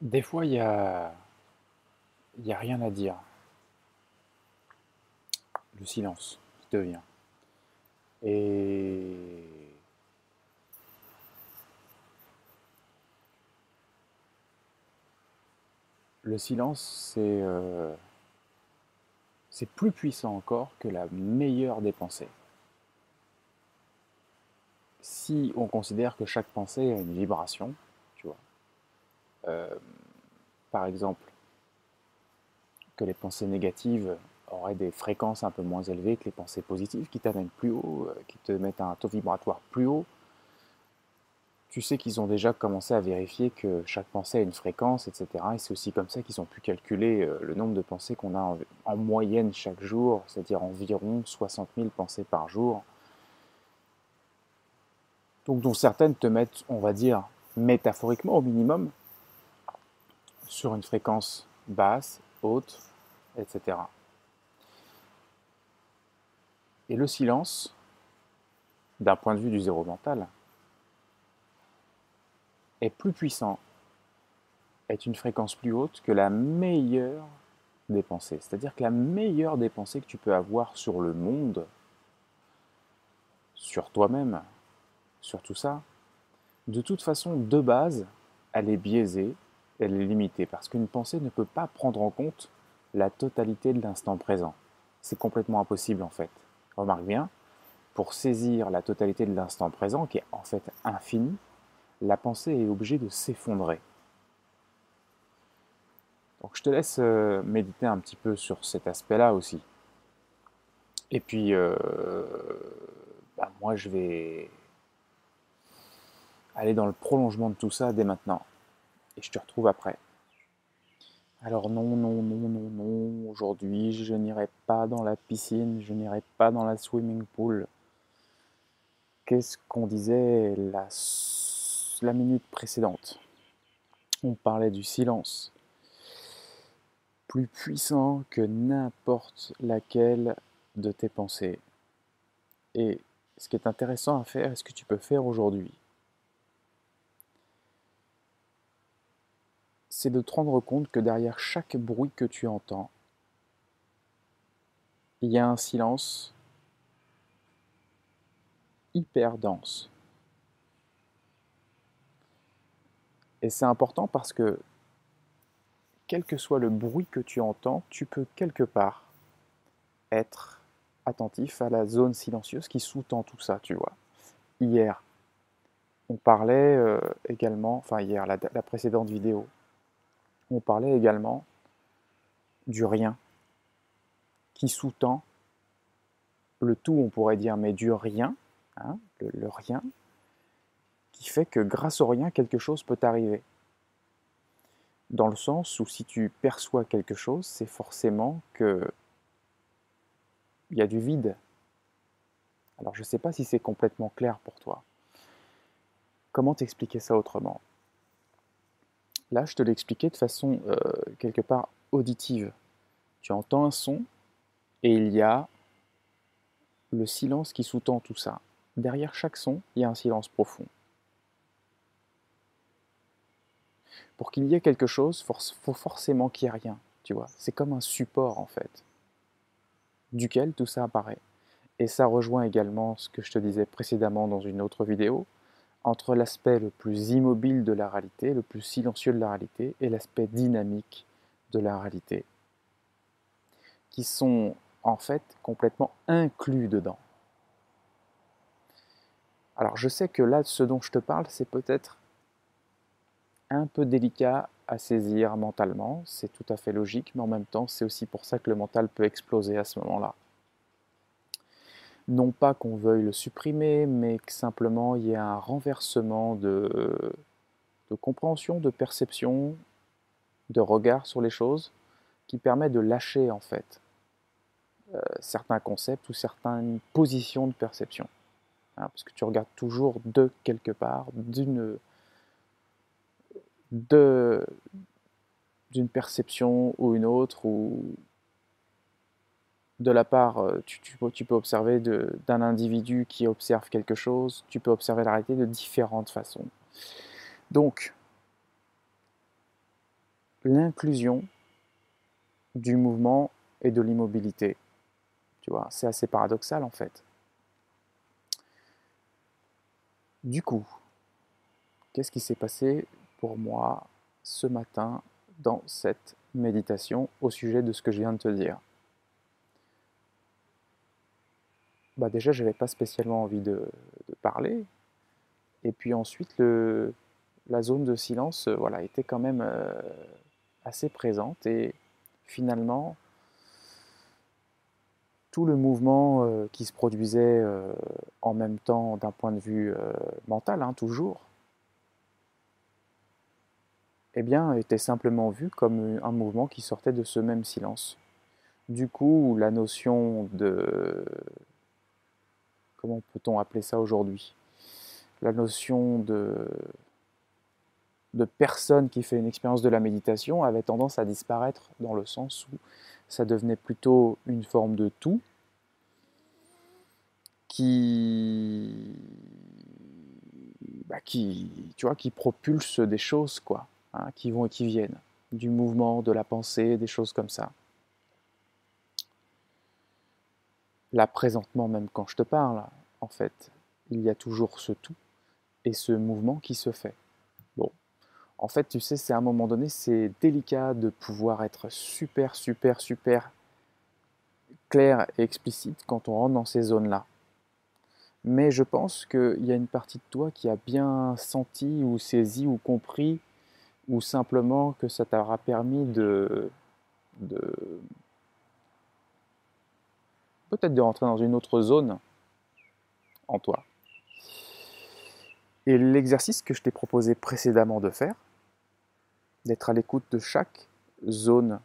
Des fois, il y a, rien à dire. Le silence devient. Et le silence, c'est euh, c'est plus puissant encore que la meilleure des pensées. Si on considère que chaque pensée a une vibration, par exemple, que les pensées négatives auraient des fréquences un peu moins élevées que les pensées positives, qui t'amènent plus haut, euh, qui te mettent un taux vibratoire plus haut, tu sais qu'ils ont déjà commencé à vérifier que chaque pensée a une fréquence, etc. Et c'est aussi comme ça qu'ils ont pu calculer euh, le nombre de pensées qu'on a en, moyenne chaque jour, c'est-à-dire environ 60 000 pensées par jour. Donc dont certaines te mettent, on va dire, métaphoriquement au minimum, sur une fréquence basse, haute, etc. Et le silence, d'un point de vue du zéro mental, est plus puissant, est une fréquence plus haute que la meilleure des pensées. C'est-à-dire que la meilleure des pensées que tu peux avoir sur le monde, sur toi-même, sur tout ça, de toute façon, de base, elle est biaisée, elle est limitée, parce qu'une pensée ne peut pas prendre en compte la totalité de l'instant présent. C'est complètement impossible en fait. Remarque bien, pour saisir la totalité de l'instant présent, qui est en fait infini, la pensée est obligée de s'effondrer. Donc je te laisse euh, méditer un petit peu sur cet aspect-là aussi. Et puis, euh, bah, moi, je vais aller dans le prolongement de tout ça dès maintenant. Et je te retrouve après. Alors non, non, non, non, non, aujourd'hui, je n'irai pas dans la piscine, je n'irai pas dans la swimming pool. Qu'est-ce qu'on disait la minute précédente, on parlait du silence, plus puissant que n'importe laquelle de tes pensées. Et ce qui est intéressant à faire, et ce que tu peux faire aujourd'hui, c'est de te rendre compte que derrière chaque bruit que tu entends, il y a un silence hyper dense. Et c'est important parce que, quel que soit le bruit que tu entends, tu peux quelque part être attentif à la zone silencieuse qui sous-tend tout ça, tu vois. Hier, on parlait euh, également, enfin hier, la, la précédente vidéo, on parlait également du rien qui sous-tend le tout, on pourrait dire, mais du rien, hein, le, rien, qui fait que grâce au rien, quelque chose peut arriver. Dans le sens où si tu perçois quelque chose, c'est forcément que il y a du vide. Alors je ne sais pas si c'est complètement clair pour toi. Comment t'expliquer ça autrement? Là, je te l'ai expliqué de façon euh, quelque part auditive. Tu entends un son et il y a le silence qui sous-tend tout ça. Derrière chaque son, il y a un silence profond. pour qu'il y ait quelque chose, il faut forcément qu'il n'y ait rien, tu vois. C'est comme un support, en fait, duquel tout ça apparaît. Et ça rejoint également ce que je te disais précédemment dans une autre vidéo, entre l'aspect le plus immobile de la réalité, le plus silencieux de la réalité, et l'aspect dynamique de la réalité, qui sont en fait complètement inclus dedans. Alors je sais que là, ce dont je te parle, c'est peut-être un peu délicat à saisir mentalement, c'est tout à fait logique, mais en même temps, c'est aussi pour ça que le mental peut exploser à ce moment-là. Non pas qu'on veuille le supprimer, mais que simplement il y ait un renversement de, de compréhension, de perception, de regard sur les choses, qui permet de lâcher en fait euh, certains concepts ou certaines positions de perception. Hein, parce que tu regardes toujours de quelque part, d'une d'une perception ou une autre, ou de la part, euh, tu, tu, peux observer d'un individu qui observe quelque chose, tu peux observer la réalité de différentes façons. Donc, l'inclusion du mouvement et de l'immobilité. Tu vois, c'est assez paradoxal en fait. Du coup, qu'est-ce qui s'est passé pour moi ce matin dans cette méditation au sujet de ce que je viens de te dire? Bah Déjà, je n'avais pas spécialement envie de, parler. Et puis ensuite, la zone de silence euh, voilà, était quand même euh, assez présente. Et finalement, tout le mouvement euh, qui se produisait en même temps d'un point de vue mental, hein, toujours, eh bien, était simplement vu comme un mouvement qui sortait de ce même silence. Du coup, la notion de... Comment peut-on appeler ça aujourd'hui? La notion de personne qui fait une expérience de la méditation avait tendance à disparaître dans le sens où ça devenait plutôt une forme de tout qui, bah, tu qui propulse des choses, quoi. Hein, qui vont et qui viennent, du mouvement, de la pensée, des choses comme ça. Là, présentement, même quand je te parle, en fait, il y a toujours ce tout et ce mouvement qui se fait. Bon, en fait, tu sais, c'est à un moment donné, c'est délicat de pouvoir être super, super, super clair et explicite quand on rentre dans ces zones-là. Mais je pense qu'il y a une partie de toi qui a bien senti ou saisi ou compris ou simplement que ça t'aura permis de, peut-être de rentrer dans une autre zone en toi. Et l'exercice que je t'ai proposé précédemment de faire, d'être à l'écoute de chaque zone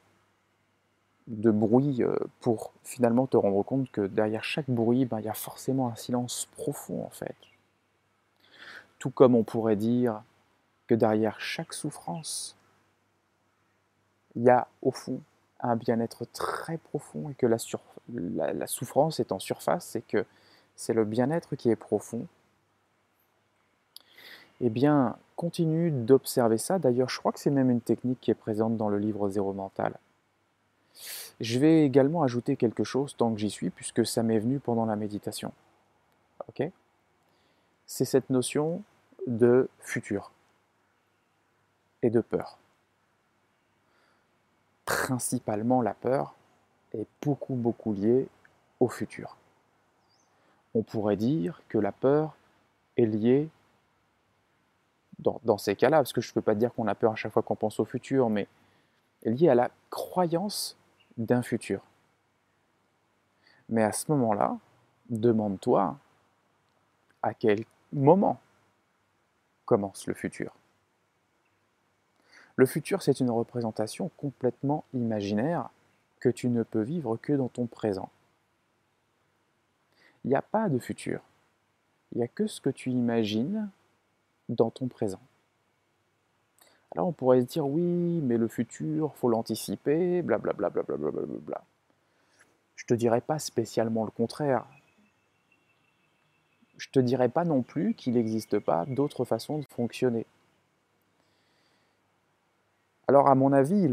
de bruit euh, pour finalement te rendre compte que derrière chaque bruit, ben, il y a forcément un silence profond en fait. Tout comme on pourrait dire que derrière chaque souffrance, il y a au fond un bien-être très profond et que la, souffrance est en surface et que c'est le bien-être qui est profond, eh bien, continue d'observer ça. D'ailleurs, je crois que c'est même une technique qui est présente dans le livre Zéro Mental. Je vais également ajouter quelque chose tant que j'y suis, puisque ça m'est venu pendant la méditation. Ok? C'est cette notion de futur et de peur. Principalement la peur est beaucoup beaucoup liée au futur. On pourrait dire que la peur est liée dans, ces cas-là, parce que je ne peux pas dire qu'on a peur à chaque fois qu'on pense au futur, mais est liée à la croyance d'un futur. Mais à ce moment-là, demande-toi à quel moment commence le futur. Le futur, c'est une représentation complètement imaginaire que tu ne peux vivre que dans ton présent. Il n'y a pas de futur. Il n'y a que ce que tu imagines dans ton présent. Alors on pourrait se dire oui, mais le futur, faut l'anticiper, blablabla. Bla, bla, bla. Je te dirais pas spécialement le contraire. Je te dirais pas non plus qu'il n'existe pas d'autres façons de fonctionner. Alors à mon avis,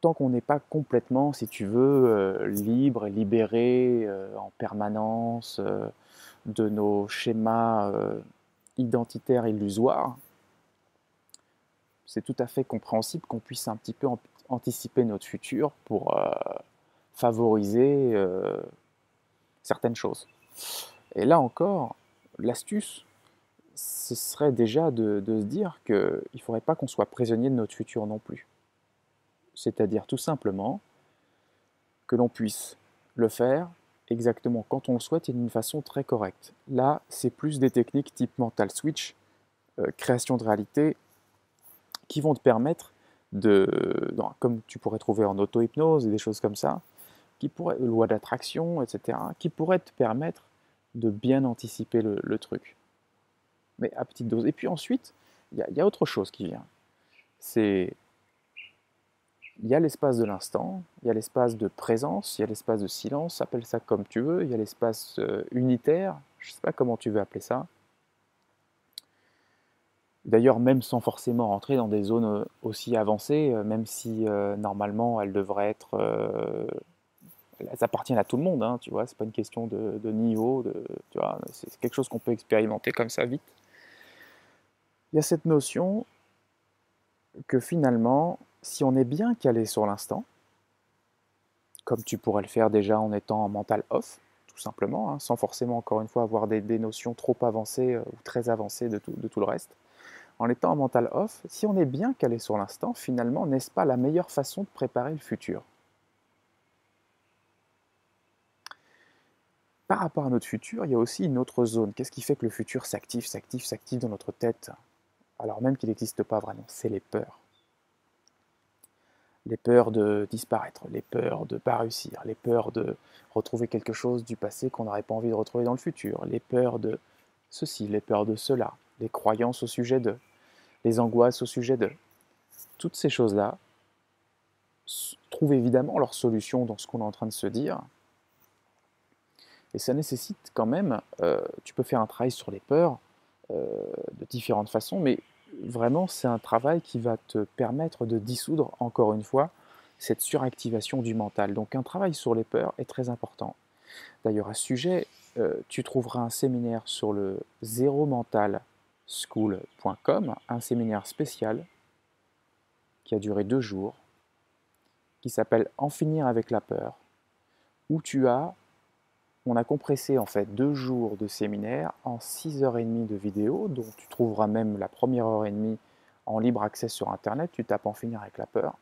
tant qu'on n'est pas complètement, si tu veux, euh, libre libéré euh, en permanence euh, de nos schémas identitaires illusoires, c'est tout à fait compréhensible qu'on puisse un petit peu anticiper notre futur pour favoriser certaines choses. Et là encore, l'astuce, ce serait déjà de, se dire qu'il ne faudrait pas qu'on soit prisonnier de notre futur non plus. C'est-à-dire tout simplement que l'on puisse le faire exactement quand on le souhaite et d'une façon très correcte. Là, c'est plus des techniques type mental switch, euh, création de réalité, qui vont te permettre de, comme tu pourrais trouver en auto-hypnose et des choses comme ça, qui pourraient, loi d'attraction, etc., qui pourraient te permettre de bien anticiper le truc mais à petite dose. Et puis ensuite, il y, a autre chose qui vient. C'est il y a l'espace de l'instant, il y a l'espace de présence, il y a l'espace de silence, appelle ça comme tu veux, il y a l'espace euh, unitaire, je ne sais pas comment tu veux appeler ça. D'ailleurs, même sans forcément rentrer dans des zones aussi avancées, même si normalement elles devraient être elles appartiennent à tout le monde, hein, tu vois, c'est pas une question de, niveau, c'est quelque chose qu'on peut expérimenter comme ça vite. Il y a cette notion que finalement, si on est bien calé sur l'instant, comme tu pourrais le faire déjà en étant en mental off, tout simplement, hein, sans forcément encore une fois avoir des, notions trop avancées euh, ou très avancées de tout, de tout le reste, en étant en mental off, si on est bien calé sur l'instant, finalement, n'est-ce pas la meilleure façon de préparer le futur? Par rapport à notre futur, il y a aussi une autre zone. Qu'est-ce qui fait que le futur s'active, s'active, s'active dans notre tête? Alors même qu'il n'existe pas vraiment, c'est les peurs. Les peurs de disparaître, les peurs de ne pas réussir, les peurs de retrouver quelque chose du passé qu'on n'aurait pas envie de retrouver dans le futur, les peurs de ceci, les peurs de cela, les croyances au sujet de, les angoisses au sujet de. Toutes ces choses-là trouvent évidemment leur solution dans ce qu'on est en train de se dire, et ça nécessite quand même, euh, tu peux faire un travail sur les peurs de différentes façons, mais vraiment c'est un travail qui va te permettre de dissoudre, encore une fois, cette suractivation du mental. Donc un travail sur les peurs est très important. D'ailleurs à ce sujet, euh, tu trouveras un séminaire sur le zéro mental school.com, un séminaire spécial qui a duré deux jours, qui s'appelle En finir avec la peur, où tu as on a compressé en fait deux jours de séminaire en 6 heures et demie de vidéo, dont tu trouveras même la première heure et demie en libre accès sur Internet, tu tapes en finir avec la peur.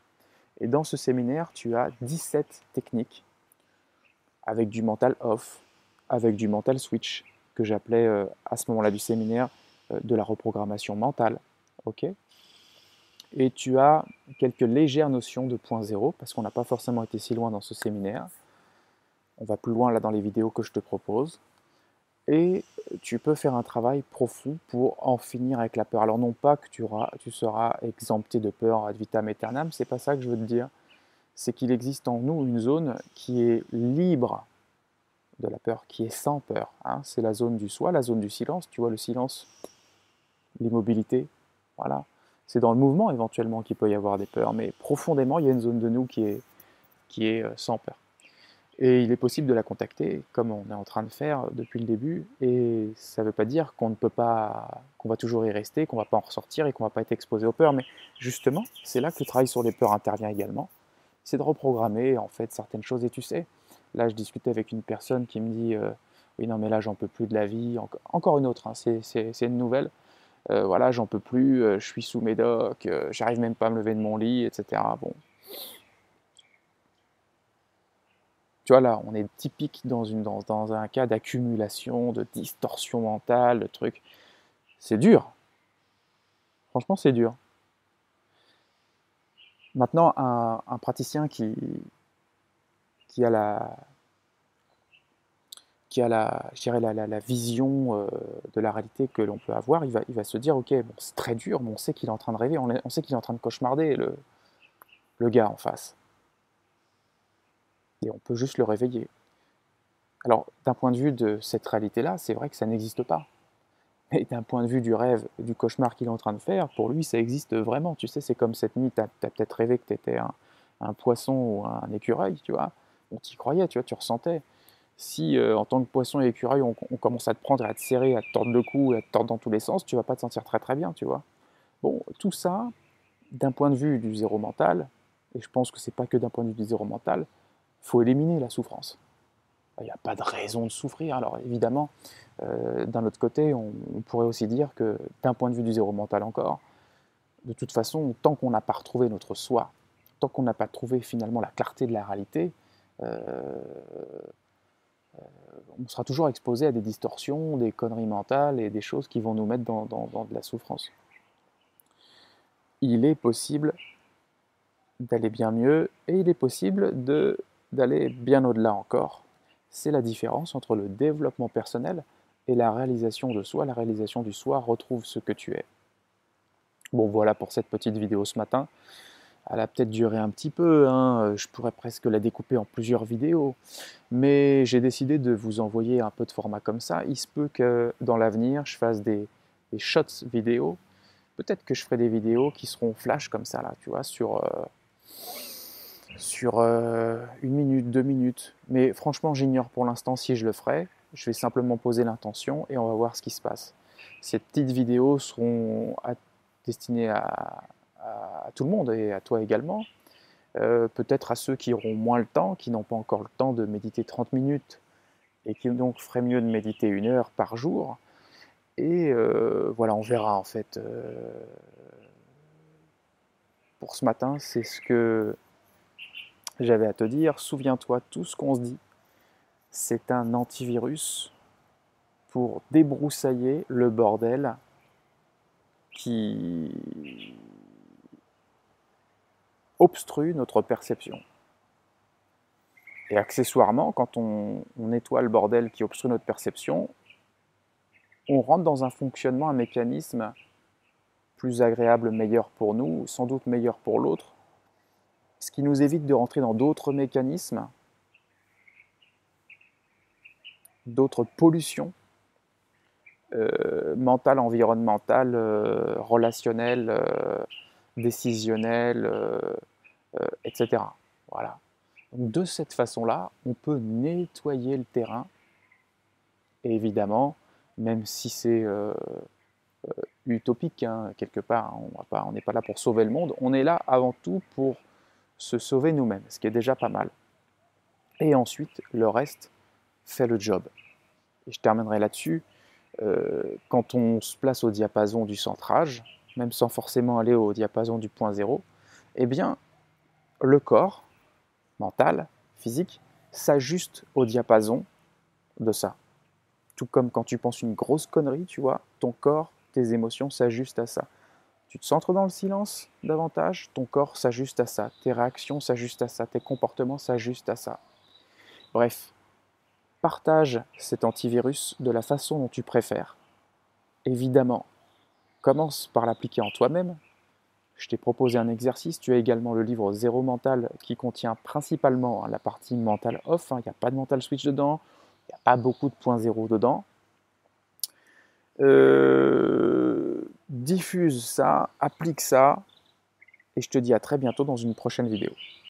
Et dans ce séminaire, tu as 17 techniques avec du mental off, avec du mental switch, que j'appelais euh, à ce moment-là du séminaire euh, de la reprogrammation mentale. et tu as quelques légères notions de point zéro, parce qu'on n'a pas forcément été si loin dans ce séminaire. On va plus loin là dans les vidéos que je te propose. Et tu peux faire un travail profond pour en finir avec la peur. Alors non pas que tu, auras, tu seras exempté de peur ad vitam aeternam, c'est pas ça que je veux te dire. C'est qu'il existe en nous une zone qui est libre de la peur, qui est sans peur. Hein. C'est la zone du soi, la zone du silence. Tu vois le silence, l'immobilité, voilà. C'est dans le mouvement éventuellement qu'il peut y avoir des peurs, mais profondément, il y a une zone de nous qui est, euh, sans peur. Et il est possible de la contacter, comme on est en train de faire depuis le début, et ça ne veut pas dire qu'on ne peut pas, qu'on va toujours y rester, qu'on ne va pas en ressortir et qu'on ne va pas être exposé aux peurs, mais justement, c'est là que le travail sur les peurs intervient également. C'est de reprogrammer en fait certaines choses, et tu sais, là je discutais avec une personne qui me dit, euh, oui non mais là j'en peux plus de la vie, encore une autre, hein, c'est une nouvelle, euh, voilà j'en peux plus, euh, je suis sous médoc, j'arrive même pas à me lever de mon lit, etc. Bon, Tu vois, là, on est typique dans, une, dans, dans un cas d'accumulation, de distorsion mentale, de trucs. C'est dur. Franchement, c'est dur. Maintenant, un, praticien qui, a la, vision euh, de la réalité que l'on peut avoir, il va, se dire, ok, c'est très dur, mais on sait qu'il est en train de rêver, on, sait qu'il est en train de cauchemarder, le gars en face et on peut juste le réveiller. Alors, d'un point de vue de cette réalité-là, c'est vrai que ça n'existe pas. Mais d'un point de vue du rêve, du cauchemar qu'il est en train de faire, pour lui, ça existe vraiment. Tu sais, c'est comme cette nuit, tu as, peut-être rêvé que tu étais un, poisson ou un écureuil, tu vois. On t'y croyait, tu vois, tu ressentais. Si, euh, en tant que poisson et écureuil, on, commence à te prendre, à te serrer, à te tordre le cou, à te tordre dans tous les sens, tu vas pas te sentir très très bien, tu vois. Bon, tout ça, d'un point de vue du zéro mental, et je pense que c'est pas que d'un point de vue du zéro mental, faut éliminer la souffrance. Il n'y a pas de raison de souffrir. Alors évidemment, euh, d'un autre côté, on, pourrait aussi dire que d'un point de vue du zéro mental encore, de toute façon, tant qu'on n'a pas retrouvé notre soi, tant qu'on n'a pas trouvé finalement la clarté de la réalité, euh, euh, on sera toujours exposé à des distorsions, des conneries mentales et des choses qui vont nous mettre dans de la souffrance. Il est possible d'aller bien mieux et il est possible de d'aller bien au-delà encore. C'est la différence entre le développement personnel et la réalisation de soi. La réalisation du soi retrouve ce que tu es. Bon voilà pour cette petite vidéo ce matin. Elle a peut-être duré un petit peu, hein. je pourrais presque la découper en plusieurs vidéos, mais j'ai décidé de vous envoyer un peu de format comme ça. Il se peut que dans l'avenir, je fasse des, shots vidéo Peut-être que je ferai des vidéos qui seront flash comme ça, là, tu vois, sur, euh, sur euh, une minute, deux minutes. Mais franchement, j'ignore pour l'instant si je le ferai. Je vais simplement poser l'intention et on va voir ce qui se passe. Ces petites vidéos seront destinées à, tout le monde et à toi également. Euh, peut-être à ceux qui auront moins le temps, qui n'ont pas encore le temps de méditer 30 minutes et qui donc feraient mieux de méditer une heure par jour. Et euh, voilà, on verra en fait. Pour ce matin, c'est ce que j'avais à te dire. Souviens-toi, tout ce qu'on se dit, c'est un antivirus pour débroussailler le bordel qui obstrue notre perception. Et accessoirement, quand on, nettoie le bordel qui obstrue notre perception, on rentre dans un fonctionnement, un mécanisme plus agréable, meilleur pour nous, sans doute meilleur pour l'autre, ce qui nous évite de rentrer dans d'autres mécanismes, d'autres pollutions euh, mentales, environnementales, euh, relationnelles, euh, décisionnelles, etc. Voilà. de cette façon-là, on peut nettoyer le terrain. Et évidemment, même si c'est utopique, hein, quelque part, hein, on n'est pas là pour sauver le monde, on est là avant tout pour se sauver nous-mêmes, ce qui est déjà pas mal. Et ensuite, le reste fait le job. Et je terminerai là-dessus. Euh, quand on se place au diapason du centrage, même sans forcément aller au diapason du point zéro, eh bien, le corps, mental, physique, s'ajuste au diapason de ça. Tout comme quand tu penses une grosse connerie, tu vois, ton corps, tes émotions s'ajustent à ça. Tu te centres dans le silence davantage, ton corps s'ajuste à ça, tes réactions s'ajustent à ça, tes comportements s'ajustent à ça. Bref, partage cet antivirus de la façon dont tu préfères. Évidemment, commence par l'appliquer en toi-même, je t'ai proposé un exercice. Tu as également le livre Zéro Mental qui contient principalement la partie mental off. Hein. Il n'y a pas de mental switch dedans. Il n'y a pas beaucoup de points zéro dedans. Euh, diffuse ça, applique ça. Et je te dis à très bientôt dans une prochaine vidéo.